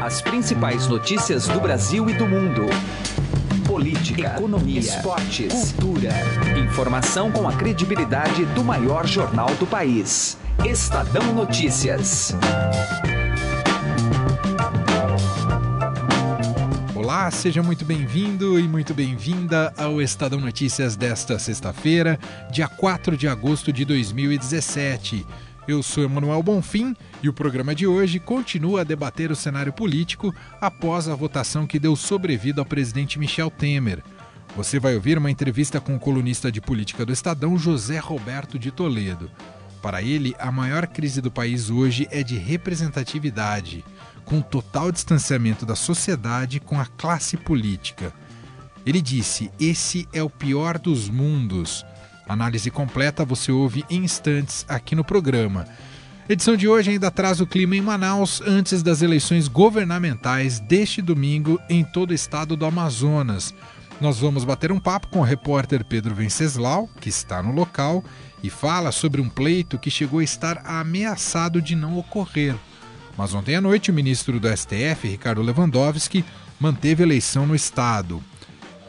As principais notícias do Brasil e do mundo. Política, economia, esportes, cultura. Informação com a credibilidade do maior jornal do país. Estadão Notícias. Olá, seja muito bem-vindo e muito bem-vinda ao Estadão Notícias desta sexta-feira, dia 4 de agosto de 2017. Eu sou Emanuel Bonfim e o programa de hoje continua a debater o cenário político após a votação que deu sobrevida ao presidente Michel Temer. Você vai ouvir uma entrevista com o colunista de política do Estadão, José Roberto de Toledo. Para ele, a maior crise do país hoje é de representatividade, com total distanciamento da sociedade com a classe política. Ele disse: esse é o pior dos mundos Análise completa você ouve em instantes aqui no programa. edição de hoje ainda traz o clima em Manaus antes das eleições governamentais deste domingo em todo o estado do Amazonas. Nós vamos bater um papo com o repórter Pedro Venceslau, que está no local, e fala sobre um pleito que chegou a estar ameaçado de não ocorrer. Mas ontem à noite, o ministro do STF, Ricardo Lewandowski, manteve eleição no estado.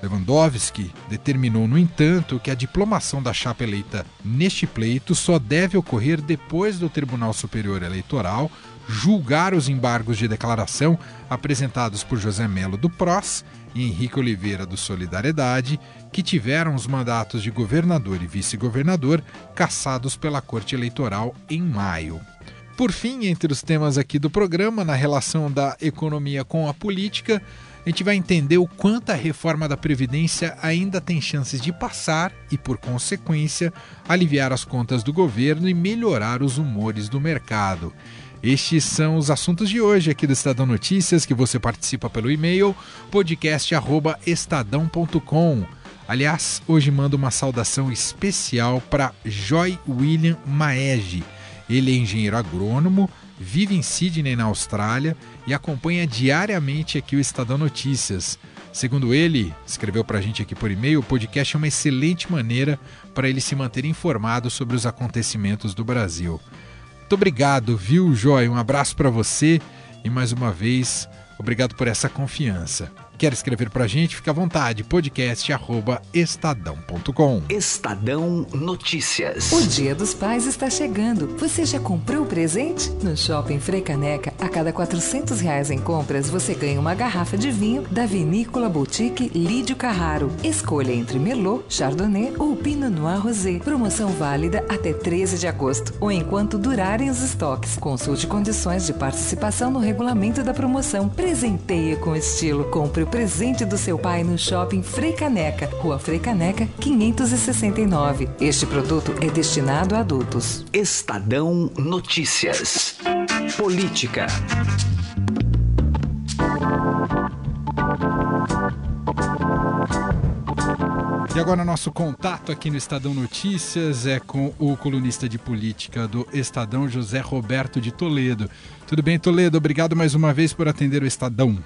Lewandowski determinou, no entanto, que a diplomação da chapa eleita neste pleito só deve ocorrer depois do Tribunal Superior Eleitoral julgar os embargos de declaração apresentados por José Melo do PROS e Henrique Oliveira do Solidariedade, que tiveram os mandatos de governador e vice-governador cassados pela Corte Eleitoral em maio. Por fim, entre os temas aqui do programa, na relação da economia com a política, a gente vai entender o quanto a reforma da Previdência ainda tem chances de passar e, por consequência, aliviar as contas do governo e melhorar os humores do mercado. Estes são os assuntos de hoje aqui do Estadão Notícias, que você participa pelo e-mail podcast@estadão.com. Aliás, hoje mando uma saudação especial para Joy William Maege. Ele é engenheiro agrônomo, vive em Sydney, na Austrália, e acompanha diariamente aqui o Estadão Notícias. Segundo ele, escreveu para a gente aqui por e-mail, o podcast é uma excelente maneira para ele se manter informado sobre os acontecimentos do Brasil. Muito obrigado, viu, Joy? Um abraço para você e mais uma vez, obrigado por essa confiança. Quer escrever para a gente? Fique à vontade. podcast@estadão.com. Estadão Notícias. O Dia dos Pais está chegando. Você já comprou o presente? No Shopping Frei Caneca, a cada 400 reais em compras, você ganha uma garrafa de vinho da Vinícola Boutique Lídio Carraro. Escolha entre Merlot, Chardonnay ou Pinot Noir Rosé. Promoção válida até 13 de agosto ou enquanto durarem os estoques. Consulte condições de participação no regulamento da promoção. Presenteia com estilo. Compre o presente do seu pai no shopping Frei Caneca, Rua Frei Caneca, 569. Este produto é destinado a adultos. Estadão Notícias. Política. E agora nosso contato aqui no Estadão Notícias é com o colunista de política do Estadão, José Roberto de Toledo. Tudo bem, Toledo? Obrigado mais uma vez por atender o Estadão.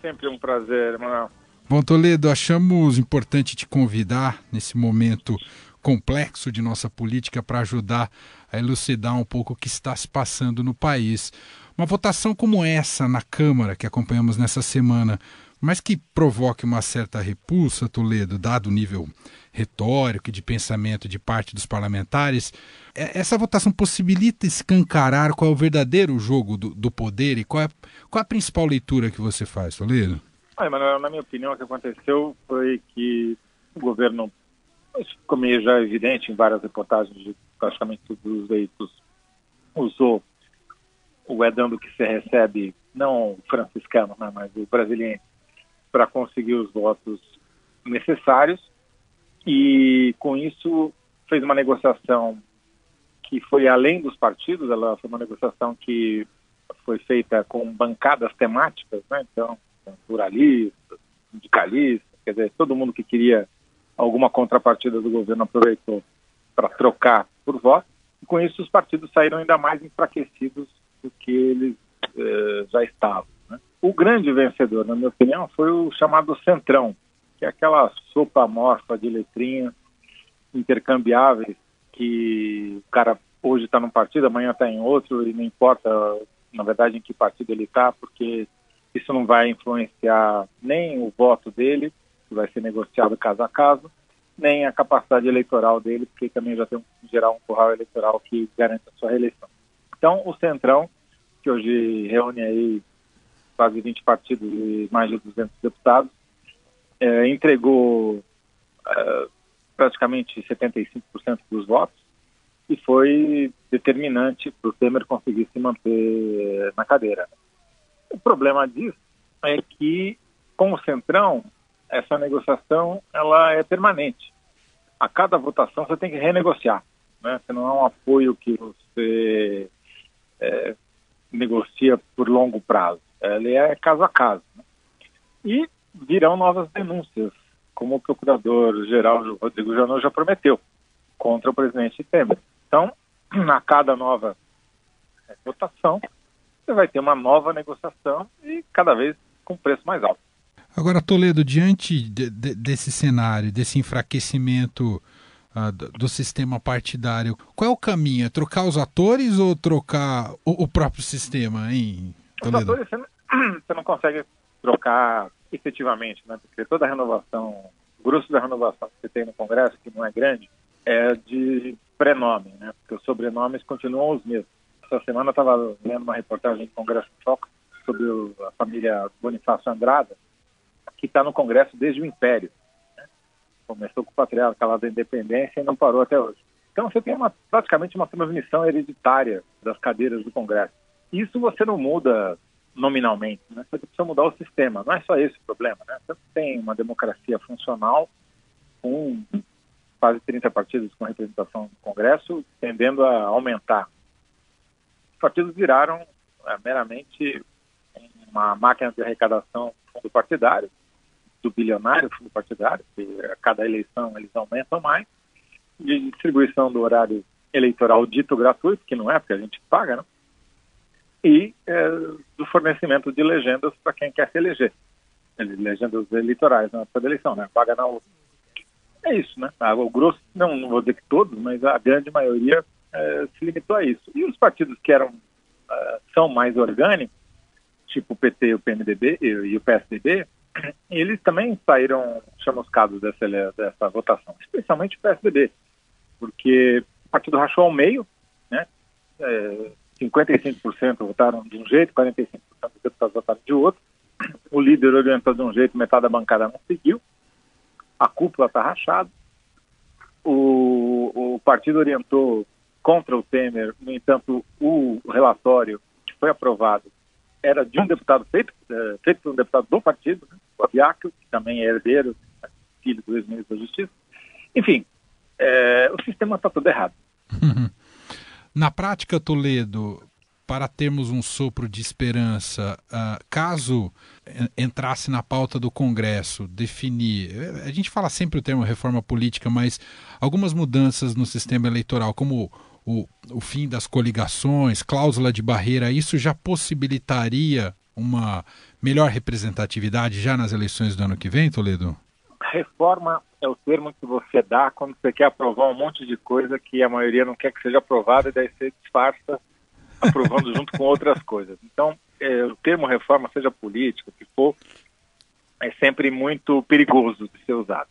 Sempre um prazer, Manuel. Bom, Toledo, achamos importante te convidar nesse momento complexo de nossa política para ajudar a elucidar um pouco o que está se passando no país. Uma votação como essa na Câmara, que acompanhamos nessa semana, mas que provoque uma certa repulsa, Toledo, dado o nível retórico e de pensamento de parte dos parlamentares, é, essa votação possibilita escancarar qual é o verdadeiro jogo do, do poder e qual é, qual é a principal leitura que você faz, Toledo? Ah, na minha opinião, o que aconteceu foi que o governo, ficou meio já evidente em várias reportagens de praticamente todos os veículos, usou o edando que se recebe, não o franciscano, né, mas o brasileiro, para conseguir os votos necessários e com isso fez uma negociação que foi além dos partidos, ela foi uma negociação que foi feita com bancadas temáticas, né? então pluralistas, sindicalistas, quer dizer, todo mundo que queria alguma contrapartida do governo aproveitou para trocar por voto, e com isso os partidos saíram ainda mais enfraquecidos do que eles eh, já estavam. Né? O grande vencedor, na minha opinião, foi o chamado Centrão, que é aquela sopa morfa de letrinhas intercambiáveis que o cara hoje está num partido, amanhã está em outro e não importa, na verdade, em que partido ele está, porque Isso não vai influenciar nem o voto dele, que vai ser negociado caso a caso, nem a capacidade eleitoral dele, porque também já tem, em geral, um curral eleitoral que garante a sua reeleição. Então, o Centrão, que hoje reúne aí quase 20 partidos e mais de 200 deputados, é, entregou é, praticamente 75% dos votos e foi determinante para o Temer conseguir se manter na cadeira. O problema disso é que, com o Centrão, essa negociação ela é permanente. A cada votação você tem que renegociar. Né? Você não é um apoio que você é, negocia por longo prazo. Ele é caso a caso. Né? E virão novas denúncias, como o procurador-geral Rodrigo Janot já prometeu, contra o presidente Temer. Então, a cada nova é, votação, você vai ter uma nova negociação e cada vez com preço mais alto. Agora, Toledo, diante de, de, desse cenário, desse enfraquecimento uh, do, do, sistema partidário, qual é o caminho? É trocar os atores ou trocar o, o próprio sistema, hein, Toledo? Os atores você não, você não consegue trocar efetivamente, né? porque toda a renovação, o grosso da renovação que você tem no Congresso, que não é grande, é de prenome, né? porque os sobrenomes continuam os mesmos. Essa semana eu estava lendo uma reportagem do Congresso em Foco sobre a família Bonifácio Andrada, que está no Congresso desde o Império. Né? Começou com o patriarca lá da Independência e não parou até hoje. Então você tem uma, praticamente uma transmissão hereditária das cadeiras do Congresso. Isso você não muda nominalmente, né? você precisa mudar o sistema. Não é só esse o problema. Né? Você tem uma democracia funcional com quase 30 partidos com representação no Congresso, tendendo a aumentar. Os partidos viraram é, meramente uma máquina de arrecadação fundo partidário, do bilionário fundo partidário, que a cada eleição eles aumentam mais, de distribuição do horário eleitoral dito gratuito, que não é, porque a gente paga, né? e é, do fornecimento de legendas para quem quer se eleger. Legendas eleitorais na eleição, né? Paga na outra. É isso, né? O grosso, não, não vou dizer que todos, mas a grande maioria é, se limitou a isso. E os partidos que eram, uh, são mais orgânicos, tipo o PT, o PMDB e o PSDB, eles também saíram chamuscados dessa, dessa votação, especialmente o PSDB, porque o partido rachou ao meio, né? É, 55% votaram de um jeito, 45% dos deputados votaram de outro. O líder orientou de um jeito, metade da bancada não seguiu. A cúpula está rachada. O, o partido orientou contra o Temer, no entanto, o relatório que foi aprovado era de um deputado feito, é, feito por um deputado do partido, né, o Abiaco, que também é herdeiro, filho do ex-ministro da Justiça. Enfim, é, o sistema está todo errado. Na prática, Toledo, para termos um sopro de esperança, uh, caso entrasse na pauta do Congresso definir, eh, a gente fala sempre o termo reforma política, mas algumas mudanças no sistema eleitoral, como o, o fim das coligações, cláusula de barreira, isso já possibilitaria uma melhor representatividade já nas eleições do ano que vem, Toledo? Reforma é o termo que você dá quando você quer aprovar um monte de coisa que a maioria não quer que seja aprovada e daí você disfarça aprovando junto com outras coisas. Então, é, o termo reforma, seja político, que for, é sempre muito perigoso de ser usado.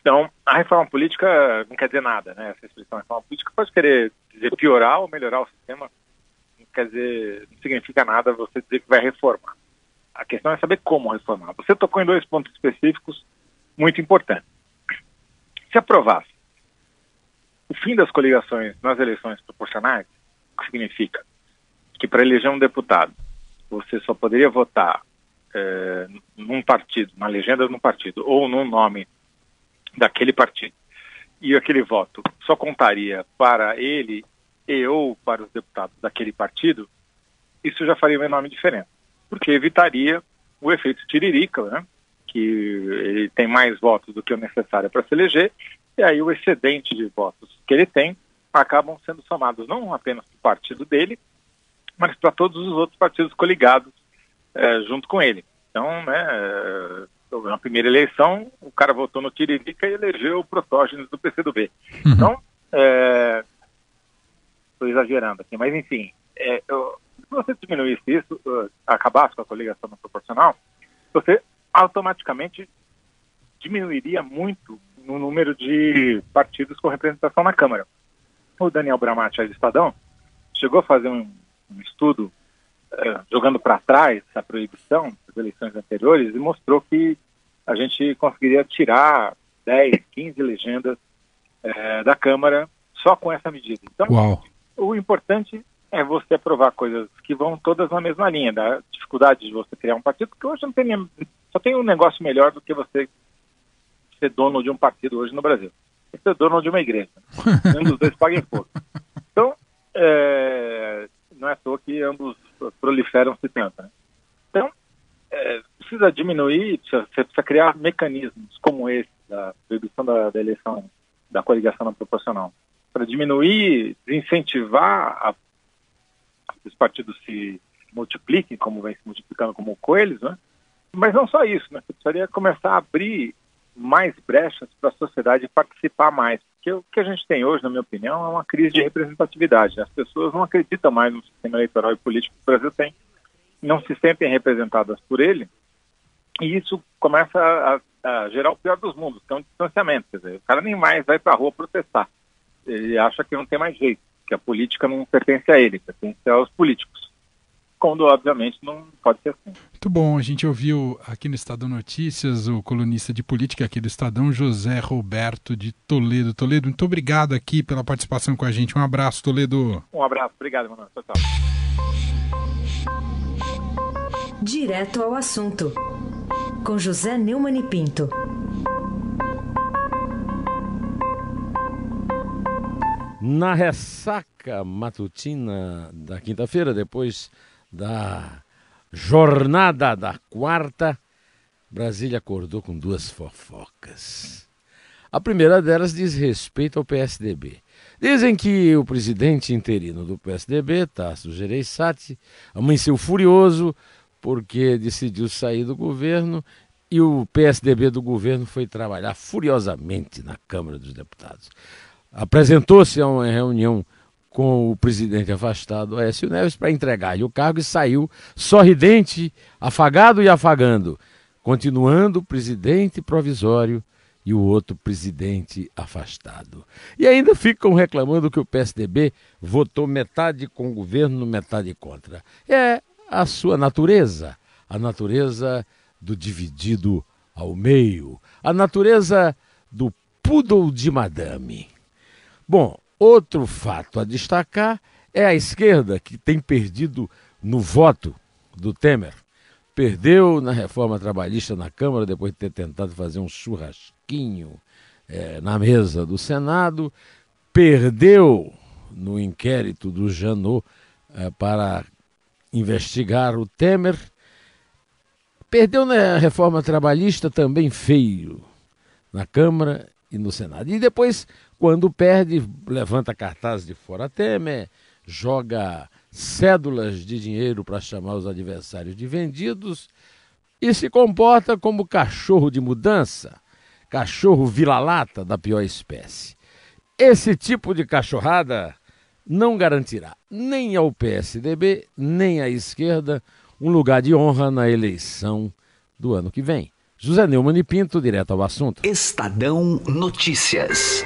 Então, a reforma política não quer dizer nada, né? Essa expressão reforma política pode querer dizer piorar ou melhorar o sistema, não quer dizer, não significa nada você dizer que vai reformar. A questão é saber como reformar. Você tocou em dois pontos específicos muito importantes. Se aprovasse o fim das coligações nas eleições proporcionais, que significa que para eleger um deputado você só poderia votar é, num partido, na legenda de um partido, ou num nome daquele partido, e aquele voto só contaria para ele e ou para os deputados daquele partido, isso já faria uma enorme diferença, porque evitaria o efeito tiririca, né? que ele tem mais votos do que o necessário para se eleger, e aí o excedente de votos que ele tem acabam sendo somados não apenas para o partido dele, mas para todos os outros partidos coligados é, junto com ele. Então, né, é, na primeira eleição, o cara votou no Tiririca e elegeu o Protógenes do PCdoB. Uhum. Então, estou é, exagerando aqui, mas enfim, é, eu, você diminuísse isso, uh, acabasse com a coligação não proporcional, você automaticamente diminuiria muito no número de partidos com representação na Câmara. O Daniel Bramati, do Estadão, chegou a fazer um, um estudo uh, jogando para trás a proibição das eleições anteriores e mostrou que a gente conseguiria tirar 10, 15 legendas uh, da Câmara só com essa medida. Então, Uau. o importante é você aprovar coisas que vão todas na mesma linha, da dificuldade de você criar um partido, porque hoje não tem, só tem um negócio melhor do que você ser dono de um partido hoje no Brasil. É ser dono de uma igreja. um dos dois paga imposto. Então, é, não é à toa que ambos proliferam-se tanto. Né? Então, é, precisa diminuir, precisa, você precisa criar mecanismos como esse, da redução da, da eleição, da coligação não proporcional, para diminuir, desincentivar a, os partidos se multipliquem, como vem se multiplicando como coelhos, né? Mas não só isso, né? Você precisaria começar a abrir mais brechas para a sociedade participar mais. Porque o que a gente tem hoje, na minha opinião, é uma crise de representatividade. As pessoas não acreditam mais no sistema eleitoral e político que o Brasil tem, não se sentem representadas por ele, e isso começa a, a gerar o pior dos mundos, que é um distanciamento. Quer dizer, o cara nem mais vai para a rua protestar. Ele acha que não tem mais jeito, que a política não pertence a ele, pertence aos políticos quando obviamente não pode ser assim. Muito bom, a gente ouviu aqui no Estadão Notícias o colunista de política aqui do Estadão, José Roberto de Toledo. Toledo, muito obrigado aqui pela participação com a gente. Um abraço, Toledo. Um abraço, obrigado, mano. Tchau, tchau. Direto ao assunto, com José Neumann e Pinto. Na ressaca matutina da quinta-feira, depois da jornada da quarta, Brasília acordou com duas fofocas. A primeira delas diz respeito ao PSDB. Dizem que o presidente interino do PSDB, Tasso Gereissati, amanheceu furioso porque decidiu sair do governo e o PSDB do governo foi trabalhar furiosamente na Câmara dos Deputados. Apresentou-se a uma reunião com o presidente afastado, Aécio Neves, para entregar-lhe o cargo e saiu sorridente, afagado e afagando, continuando presidente provisório e o outro presidente afastado. E ainda ficam reclamando que o PSDB votou metade com o governo, metade contra. É a sua natureza, a natureza do dividido ao meio, a natureza do poodle de madame. Bom, Outro fato a destacar é a esquerda, que tem perdido no voto do Temer. Perdeu na reforma trabalhista na Câmara, depois de ter tentado fazer um churrasquinho é, na mesa do Senado. Perdeu no inquérito do Janot é, para investigar o Temer. Perdeu na reforma trabalhista também feio na Câmara e no Senado. E depois quando perde, levanta cartazes de fora Temer, joga cédulas de dinheiro para chamar os adversários de vendidos e se comporta como cachorro de mudança, cachorro vira-lata da pior espécie. Esse tipo de cachorrada não garantirá nem ao PSDB, nem à esquerda um lugar de honra na eleição do ano que vem. José Neumann e Pinto, direto ao assunto. Estadão Notícias.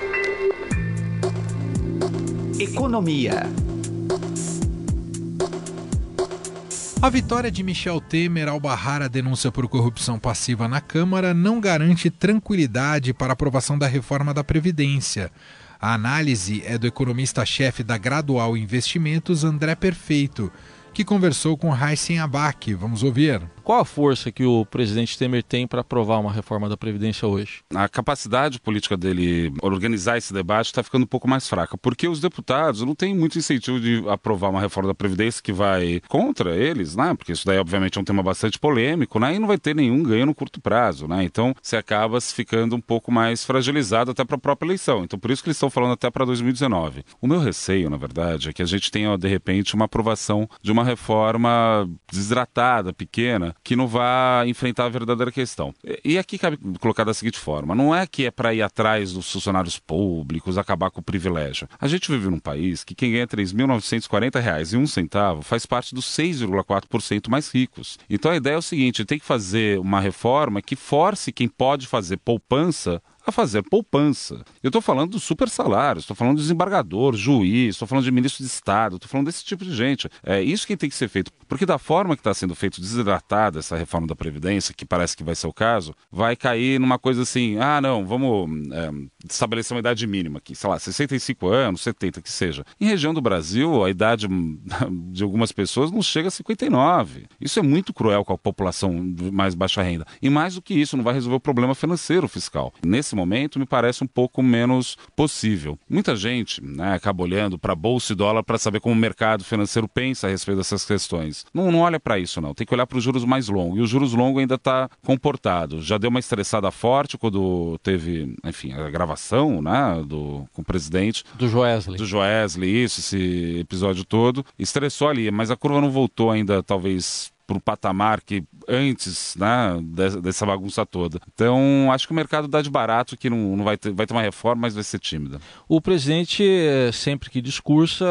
Economia. A vitória de Michel Temer ao barrar a denúncia por corrupção passiva na Câmara não garante tranquilidade para aprovação da reforma da Previdência. A análise é do economista-chefe da Gradual Investimentos, André Perfeito, que conversou com Heisen Abac. Vamos ouvir. Qual a força que o presidente Temer tem para aprovar uma reforma da Previdência hoje? A capacidade política dele organizar esse debate está ficando um pouco mais fraca, porque os deputados não têm muito incentivo de aprovar uma reforma da Previdência que vai contra eles, né? Porque isso daí, obviamente, é um tema bastante polêmico, né? E não vai ter nenhum ganho no curto prazo, né? Então, você acaba ficando um pouco mais fragilizado até para a própria eleição. Então, por isso que eles estão falando até para 2019. O meu receio, na verdade, é que a gente tenha, de repente, uma aprovação de uma reforma desidratada, pequena, que não vá enfrentar a verdadeira questão. E aqui cabe colocar da seguinte forma: não é que é para ir atrás dos funcionários públicos, acabar com o privilégio. A gente vive num país que quem ganha R$ 3.940 e um centavo faz parte dos 6,4% mais ricos. Então a ideia é o seguinte: tem que fazer uma reforma que force quem pode fazer poupança a fazer poupança. Eu estou falando dos super salários, estou falando de desembargador, juiz, estou falando de ministro de Estado, estou falando desse tipo de gente. É isso que tem que ser feito. Porque da forma que está sendo feito desidratada essa reforma da Previdência, que parece que vai ser o caso, vai cair numa coisa assim, ah, não, vamos é, estabelecer uma idade mínima aqui, sei lá, 65 anos, 70, que seja. Em região do Brasil, a idade de algumas pessoas não chega a 59. Isso é muito cruel com a população de mais baixa renda. E mais do que isso, não vai resolver o problema financeiro fiscal. Nesse momento me parece um pouco menos possível. Muita gente né, acaba olhando para bolsa e dólar para saber como o mercado financeiro pensa a respeito dessas questões. Não, não olha para isso, não. Tem que olhar para os juros mais longos. E o juros longo ainda está comportado. Já deu uma estressada forte quando teve, enfim, a gravação né, do, com o presidente. Do Joesley. Do Joesley, isso, esse episódio todo. Estressou ali, mas a curva não voltou ainda, talvez para o patamar que antes né, dessa bagunça toda. Então, acho que o mercado dá de barato que não, não vai, ter, vai ter uma reforma, mas vai ser tímida. O presidente, sempre que discursa,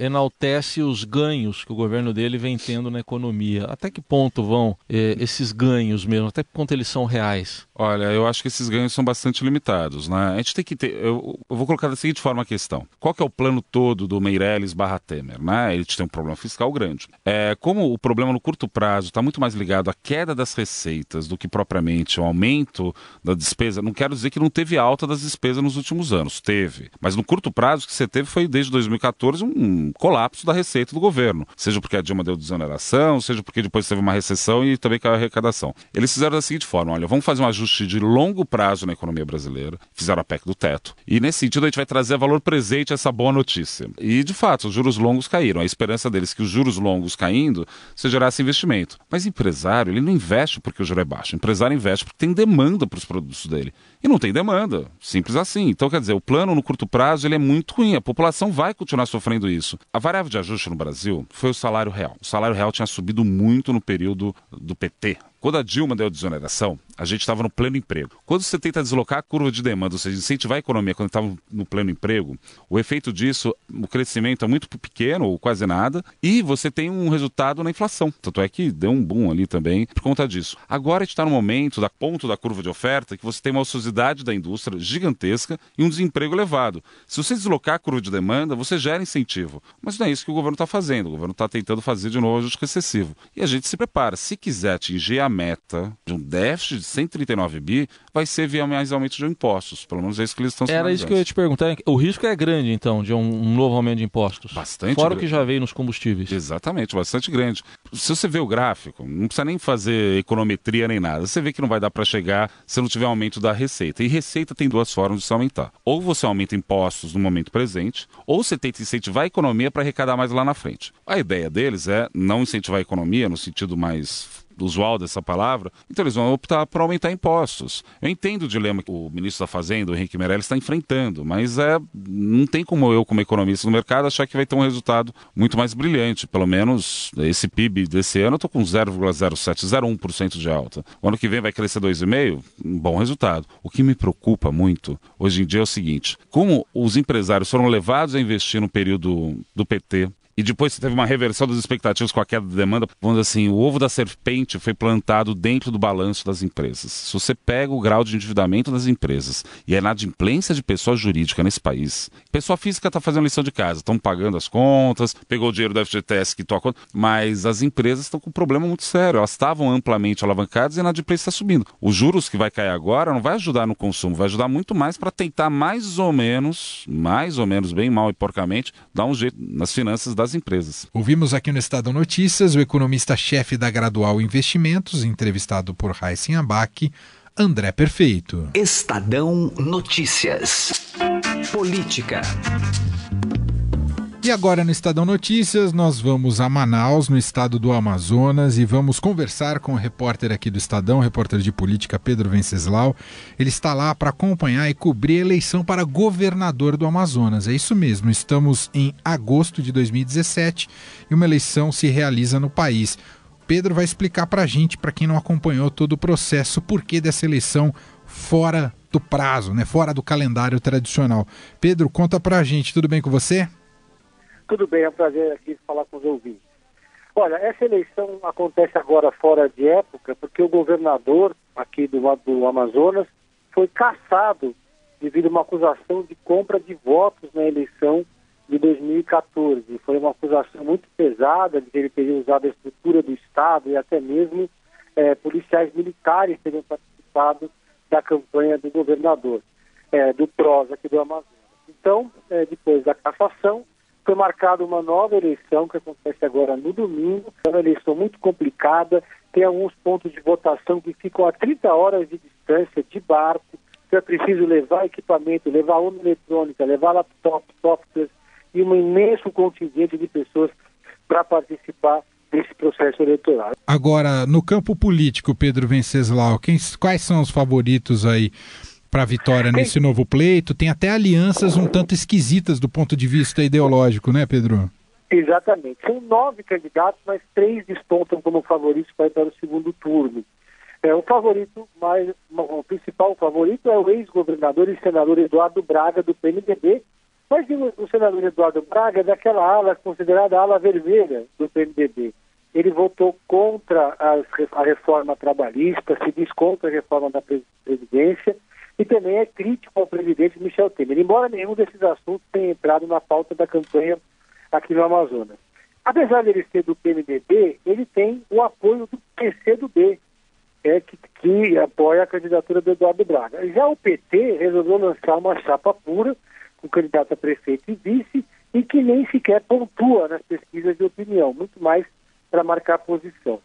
enaltece os ganhos que o governo dele vem tendo na economia. Até que ponto vão eh, esses ganhos mesmo? Até que ponto eles são reais? Olha, eu acho que esses ganhos são bastante limitados. Né? A gente tem que ter. Eu, eu vou colocar da seguinte forma a questão: qual que é o plano todo do Meirelles barra Temer? Né? Ele tem um problema fiscal grande. É, como o problema no curto prazo está muito mais ligado à queda das receitas do que propriamente ao aumento da despesa, não quero dizer que não teve alta das despesas nos últimos anos, teve. Mas no curto prazo, que você teve foi desde 2014 um colapso da receita do governo. Seja porque a Dilma deu desoneração, seja porque depois teve uma recessão e também caiu a arrecadação. Eles fizeram da seguinte forma: olha, vamos fazer um ajuste de longo prazo na economia brasileira, fizeram a PEC do teto. E nesse sentido, a gente vai trazer a valor presente essa boa notícia. E de fato, os juros longos caíram. A esperança deles que os juros longos caindo se gerasse investimento investimento. Mas empresário, ele não investe porque o juro é baixo. Empresário investe porque tem demanda para os produtos dele. E não tem demanda. Simples assim. Então, quer dizer, o plano no curto prazo ele é muito ruim. A população vai continuar sofrendo isso. A variável de ajuste no Brasil foi o salário real. O salário real tinha subido muito no período do PT, quando a Dilma deu a desoneração, a gente estava no pleno emprego. Quando você tenta deslocar a curva de demanda, ou seja, incentivar a economia quando estava no pleno emprego, o efeito disso, o crescimento é muito pequeno ou quase nada, e você tem um resultado na inflação. Tanto é que deu um boom ali também por conta disso. Agora a gente está no momento da ponto da curva de oferta que você tem uma ociosidade da indústria gigantesca e um desemprego elevado. Se você deslocar a curva de demanda, você gera incentivo. Mas não é isso que o governo está fazendo. O governo está tentando fazer de novo ajuste excessivo. E a gente se prepara. Se quiser atingir a meta de um déficit de 139 bi, vai ser via mais aumento de impostos. Pelo menos é isso que eles estão Era isso que eu ia te perguntar. O risco é grande, então, de um, um novo aumento de impostos. Bastante Fora grande. o que já veio nos combustíveis. Exatamente, bastante grande. Se você vê o gráfico, não precisa nem fazer econometria nem nada. Você vê que não vai dar para chegar se não tiver aumento da receita. E receita tem duas formas de se aumentar. Ou você aumenta impostos no momento presente, ou você tenta incentivar a economia para arrecadar mais lá na frente. A ideia deles é não incentivar a economia no sentido mais usual dessa palavra, então eles vão optar por aumentar impostos. Eu entendo o dilema que o ministro da Fazenda, o Henrique Meirelles, está enfrentando, mas é, não tem como eu, como economista no mercado, achar que vai ter um resultado muito mais brilhante. Pelo menos esse PIB desse ano eu estou com 0,07, 0,1% de alta. O ano que vem vai crescer 2,5%, um bom resultado. O que me preocupa muito hoje em dia é o seguinte: como os empresários foram levados a investir no período do PT, e depois teve uma reversão das expectativas com a queda de demanda, vamos dizer assim, o ovo da serpente foi plantado dentro do balanço das empresas. Se você pega o grau de endividamento das empresas e a inadimplência de pessoa jurídica nesse país, pessoa física está fazendo lição de casa, estão pagando as contas, pegou o dinheiro do FGTS que toca, mas as empresas estão com um problema muito sério, elas estavam amplamente alavancadas e a inadimplência está subindo. Os juros que vai cair agora não vai ajudar no consumo, vai ajudar muito mais para tentar mais ou menos, mais ou menos, bem mal e porcamente, dar um jeito nas finanças das empresas. Ouvimos aqui no Estado Notícias o economista-chefe da Gradual Investimentos, entrevistado por Raíssen Abac, André Perfeito. Estadão Notícias. Política. E agora no Estadão Notícias, nós vamos a Manaus, no estado do Amazonas, e vamos conversar com o repórter aqui do Estadão, o repórter de política Pedro Venceslau. Ele está lá para acompanhar e cobrir a eleição para governador do Amazonas. É isso mesmo, estamos em agosto de 2017 e uma eleição se realiza no país. Pedro vai explicar para a gente, para quem não acompanhou todo o processo, por que dessa eleição fora do prazo, né, fora do calendário tradicional. Pedro, conta para a gente, tudo bem com você? Tudo bem, é um prazer aqui falar com os ouvintes. Olha, essa eleição acontece agora fora de época porque o governador aqui do, do Amazonas foi caçado devido a uma acusação de compra de votos na eleição de 2014. Foi uma acusação muito pesada de que ele teria usado a estrutura do Estado e até mesmo é, policiais militares teriam participado da campanha do governador, é, do PROS aqui do Amazonas. Então, é, depois da cassação, foi marcada uma nova eleição que acontece agora no domingo. É uma eleição muito complicada, tem alguns pontos de votação que ficam a 30 horas de distância de barco. Então é preciso levar equipamento, levar urna eletrônica, levar laptop, softwares e um imenso contingente de pessoas para participar desse processo eleitoral. Agora, no campo político, Pedro Venceslau, quem, quais são os favoritos aí para a vitória nesse novo pleito? Tem até alianças um tanto esquisitas do ponto de vista ideológico, né, Pedro? Exatamente. São nove candidatos, mas três despontam como favoritos para ir para o segundo turno. É, o favorito mais, o principal favorito é o ex-governador e senador Eduardo Braga do PMDB, mas o senador Eduardo Braga é daquela ala considerada ala vermelha do PMDB. Ele votou contra a reforma trabalhista, se diz contra a reforma da Previdência e também é crítico ao presidente Michel Temer, embora nenhum desses assuntos tenha entrado na pauta da campanha aqui no Amazonas. Apesar de ele ser do PMDB, ele tem o apoio do PCdoB, é, que, que apoia a candidatura do Eduardo Braga. Já o PT resolveu lançar uma chapa pura, com candidato a prefeito e vice, e que nem sequer pontua nas pesquisas de opinião, muito mais para marcar posição.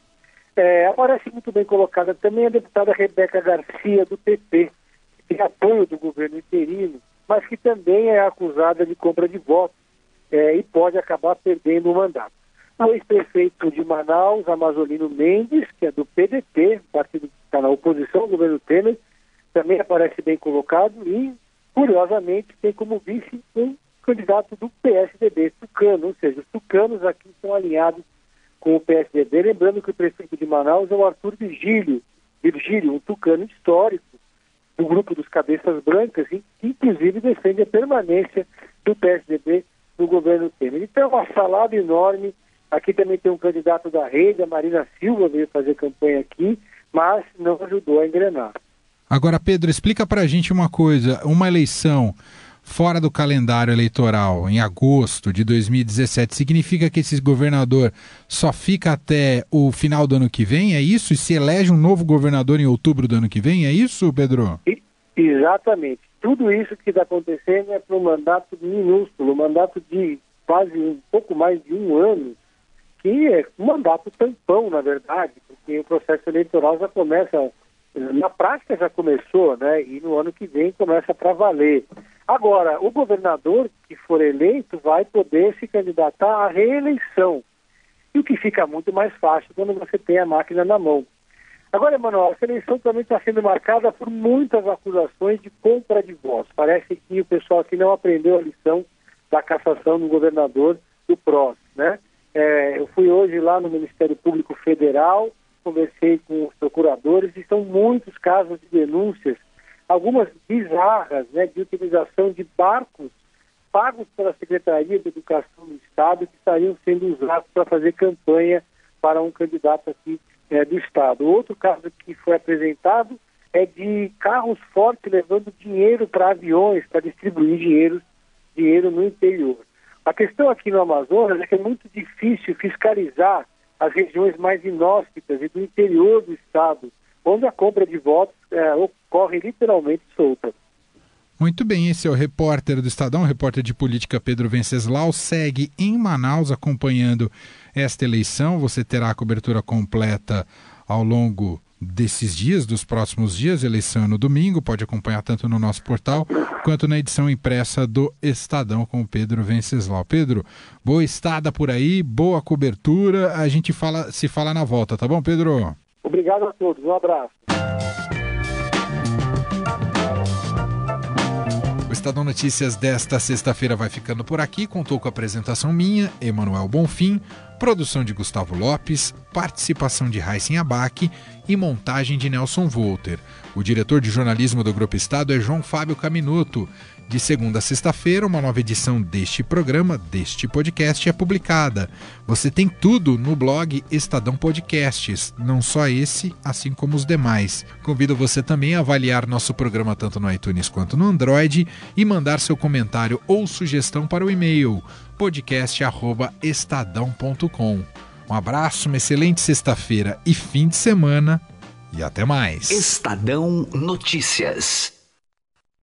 É, aparece muito bem colocada também a deputada Rebeca Garcia, do PP, tem apoio do governo interino, mas que também é acusada de compra de votos é, e pode acabar perdendo o mandato. O ex-prefeito de Manaus, Amazolino Mendes, que é do PDT, partido que está na oposição ao governo Temer, também aparece bem colocado e curiosamente, tem como vice um candidato do PSDB, Tucano, ou seja, os tucanos aqui estão alinhados com o PSDB, lembrando que o prefeito de Manaus é o Arthur Virgílio, Virgílio, um tucano histórico do grupo dos cabeças brancas, que inclusive defende a permanência do PSDB no governo Temer. Então é uma salada enorme. Aqui também tem um candidato da rede, a Marina Silva veio fazer campanha aqui, mas não ajudou a engrenar. Agora, Pedro, explica para a gente uma coisa: uma eleição fora do calendário eleitoral, em agosto de 2017, significa que esse governador só fica até o final do ano que vem? É isso? E se elege um novo governador em outubro do ano que vem? É isso, Pedro? exatamente. Tudo isso que está acontecendo é para um mandato minúsculo, um mandato de quase um pouco mais de um ano, que é um mandato tampão, na verdade, porque o processo eleitoral já começa na prática já começou, né? E no ano que vem começa para valer. Agora, o governador que for eleito vai poder se candidatar à reeleição. E o que fica muito mais fácil quando você tem a máquina na mão. Agora, Emanuel, essa eleição também está sendo marcada por muitas acusações de compra de votos. Parece que o pessoal aqui não aprendeu a lição da cassação do governador do PROS, né? É, eu fui hoje lá no Ministério Público Federal, conversei com os procuradores e são muitos casos de denúncias, algumas bizarras, né, de utilização de barcos pagos pela Secretaria de Educação do Estado que estariam sendo usados para fazer campanha para um candidato aqui é, do Estado. Outro caso que foi apresentado é de carros fortes levando dinheiro para aviões, para distribuir dinheiro, dinheiro no interior. A questão aqui no Amazonas é que é muito difícil fiscalizar as regiões mais inóspitas e do interior do estado, onde a compra de votos é, ocorre literalmente solta. Muito bem, esse é o repórter do Estadão, o repórter de política Pedro Venceslau, segue em Manaus acompanhando esta eleição. Você terá a cobertura completa ao longo desses dias, dos próximos dias, eleição no domingo, pode acompanhar tanto no nosso portal quanto na edição impressa do Estadão com o Pedro Venceslau. Pedro, boa estada por aí, boa cobertura, a gente fala, se fala na volta, tá bom, Pedro? Obrigado a todos, um abraço. Estadão Notícias desta sexta-feira vai ficando por aqui. Contou com a apresentação minha, Emanuel Bonfim, produção de Gustavo Lopes, participação de Raíssen Abac e montagem de Nelson Volter. O diretor de jornalismo do Grupo Estado é João Fábio Caminuto. De segunda a sexta-feira, uma nova edição deste programa, deste podcast, é publicada. Você tem tudo no blog Estadão Podcasts, não só esse, assim como os demais. Convido você também a avaliar nosso programa tanto no iTunes quanto no Android e mandar seu comentário ou sugestão para o e-mail podcast@estadão.com. Um abraço, uma excelente sexta-feira e fim de semana e até mais. Estadão Notícias.